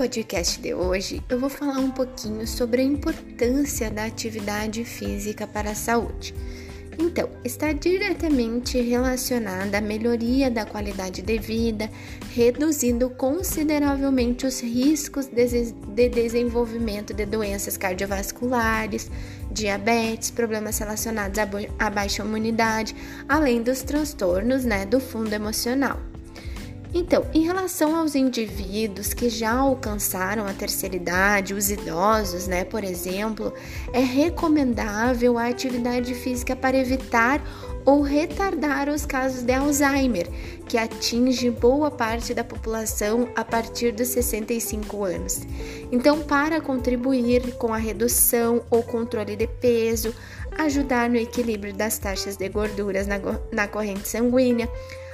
podcast de hoje, eu vou falar um pouquinho sobre a importância da atividade física para a saúde. Então, está diretamente relacionada à melhoria da qualidade de vida, reduzindo consideravelmente os riscos de desenvolvimento de doenças cardiovasculares, diabetes, problemas relacionados à baixa imunidade, além dos transtornos né, do fundo emocional. Então, em relação aos indivíduos que já alcançaram a terceira idade, os idosos, né, por exemplo, é recomendável a atividade física para evitar ou retardar os casos de Alzheimer, que atinge boa parte da população a partir dos 65 anos. Então, para contribuir com a redução ou controle de peso, ajudar no equilíbrio das taxas de gorduras na, na corrente sanguínea,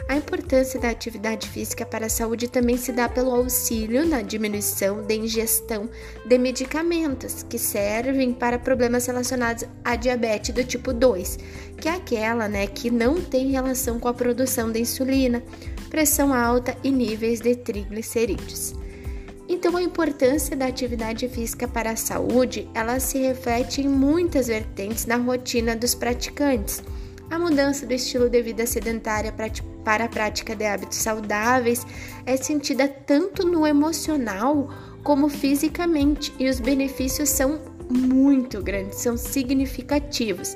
a importância da atividade física para a saúde também se dá pelo auxílio na diminuição da ingestão de medicamentos que servem para problemas relacionados à diabetes do tipo 2, que é aquela né, que não tem relação com a produção da insulina, pressão alta e níveis de triglicerídeos. Então, a importância da atividade física para a saúde, ela se reflete em muitas vertentes na rotina dos praticantes a mudança do estilo de vida sedentária para a prática de hábitos saudáveis é sentida tanto no emocional como fisicamente, e os benefícios são muito grandes, são significativos.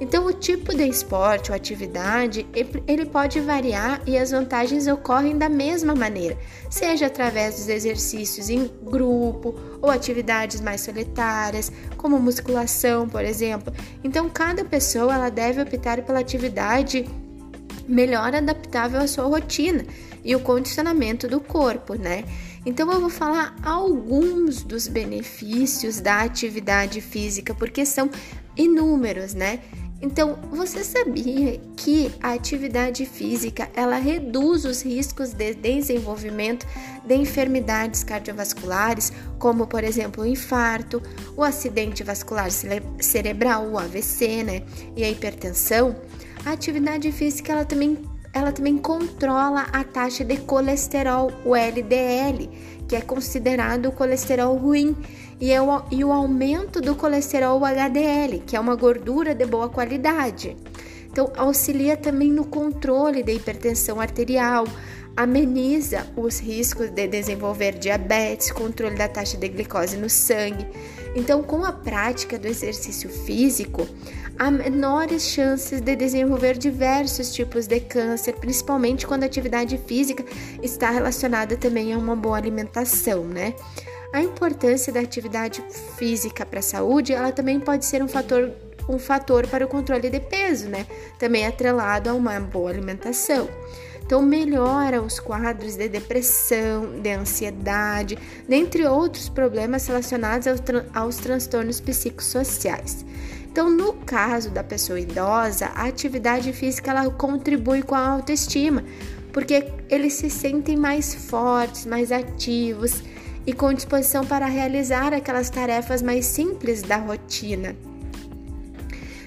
Então, o tipo de esporte ou atividade ele pode variar e as vantagens ocorrem da mesma maneira, seja através dos exercícios em grupo ou atividades mais solitárias, como musculação, por exemplo. Então, cada pessoa ela deve optar pela atividade melhor adaptável à sua rotina e o condicionamento do corpo, né? Então eu vou falar alguns dos benefícios da atividade física, porque são inúmeros, né? Então, você sabia que a atividade física ela reduz os riscos de desenvolvimento de enfermidades cardiovasculares, como por exemplo o infarto, o acidente vascular cerebral, o AVC, né, e a hipertensão? A atividade física ela também ela também controla a taxa de colesterol, o LDL, que é considerado o colesterol ruim e, é o, e o aumento do colesterol HDL, que é uma gordura de boa qualidade. Então, auxilia também no controle da hipertensão arterial, ameniza os riscos de desenvolver diabetes, controle da taxa de glicose no sangue. Então, com a prática do exercício físico, há menores chances de desenvolver diversos tipos de câncer, principalmente quando a atividade física está relacionada também a uma boa alimentação, né? A importância da atividade física para a saúde, ela também pode ser um fator um fator para o controle de peso, né? Também atrelado a uma boa alimentação. Então, melhora os quadros de depressão, de ansiedade, dentre outros problemas relacionados aos, aos transtornos psicossociais. Então, no caso da pessoa idosa, a atividade física ela contribui com a autoestima, porque eles se sentem mais fortes, mais ativos e com disposição para realizar aquelas tarefas mais simples da rotina.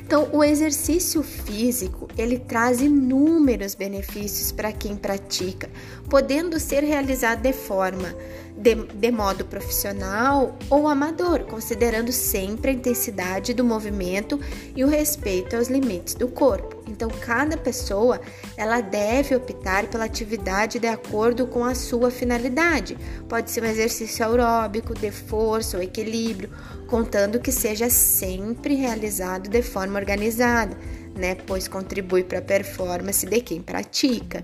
Então, o exercício físico, ele traz inúmeros benefícios para quem pratica, podendo ser realizado de forma de, de modo profissional ou amador, considerando sempre a intensidade do movimento e o respeito aos limites do corpo. Então, cada pessoa ela deve optar pela atividade de acordo com a sua finalidade. Pode ser um exercício aeróbico, de força ou equilíbrio, contando que seja sempre realizado de forma organizada, né? Pois contribui para a performance de quem pratica.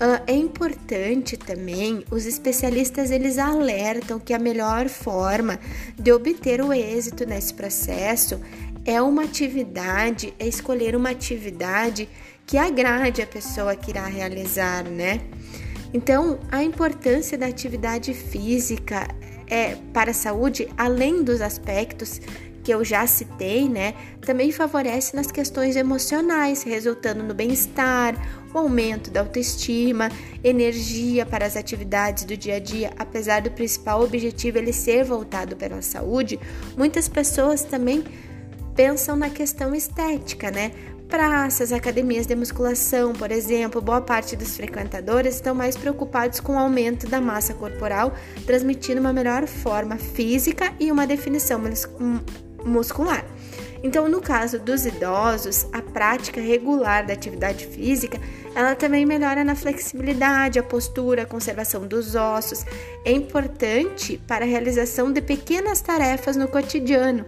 Uh, é importante também, os especialistas eles alertam que a melhor forma de obter o êxito nesse processo é uma atividade, é escolher uma atividade que agrade a pessoa que irá realizar, né? Então, a importância da atividade física é para a saúde, além dos aspectos que eu já citei, né, também favorece nas questões emocionais, resultando no bem-estar, o aumento da autoestima, energia para as atividades do dia a dia. Apesar do principal objetivo ele ser voltado pela saúde, muitas pessoas também pensam na questão estética, né? praças, academias de musculação, por exemplo, boa parte dos frequentadores estão mais preocupados com o aumento da massa corporal, transmitindo uma melhor forma física e uma definição muscular. Então, no caso dos idosos, a prática regular da atividade física, ela também melhora na flexibilidade, a postura, a conservação dos ossos. É importante para a realização de pequenas tarefas no cotidiano,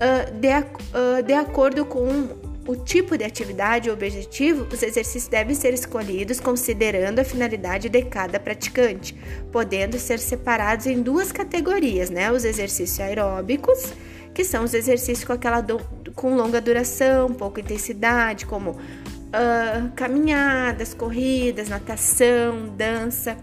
uh, de, uh, de acordo com o tipo de atividade ou objetivo, os exercícios devem ser escolhidos considerando a finalidade de cada praticante, podendo ser separados em duas categorias, né? Os exercícios aeróbicos que são os exercícios com aquela do, com longa duração, pouca intensidade, como uh, caminhadas, corridas, natação, dança.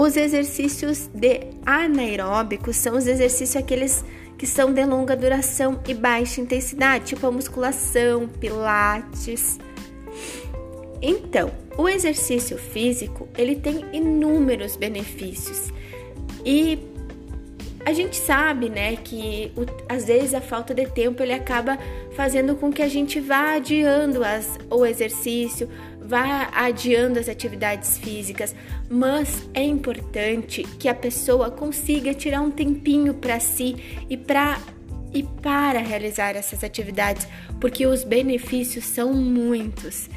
Os exercícios de anaeróbicos são os exercícios aqueles que são de longa duração e baixa intensidade, tipo a musculação, pilates. Então, o exercício físico, ele tem inúmeros benefícios. E a gente sabe, né, que o, às vezes a falta de tempo ele acaba fazendo com que a gente vá adiando as, o exercício, vá adiando as atividades físicas, mas é importante que a pessoa consiga tirar um tempinho para si e para e para realizar essas atividades, porque os benefícios são muitos.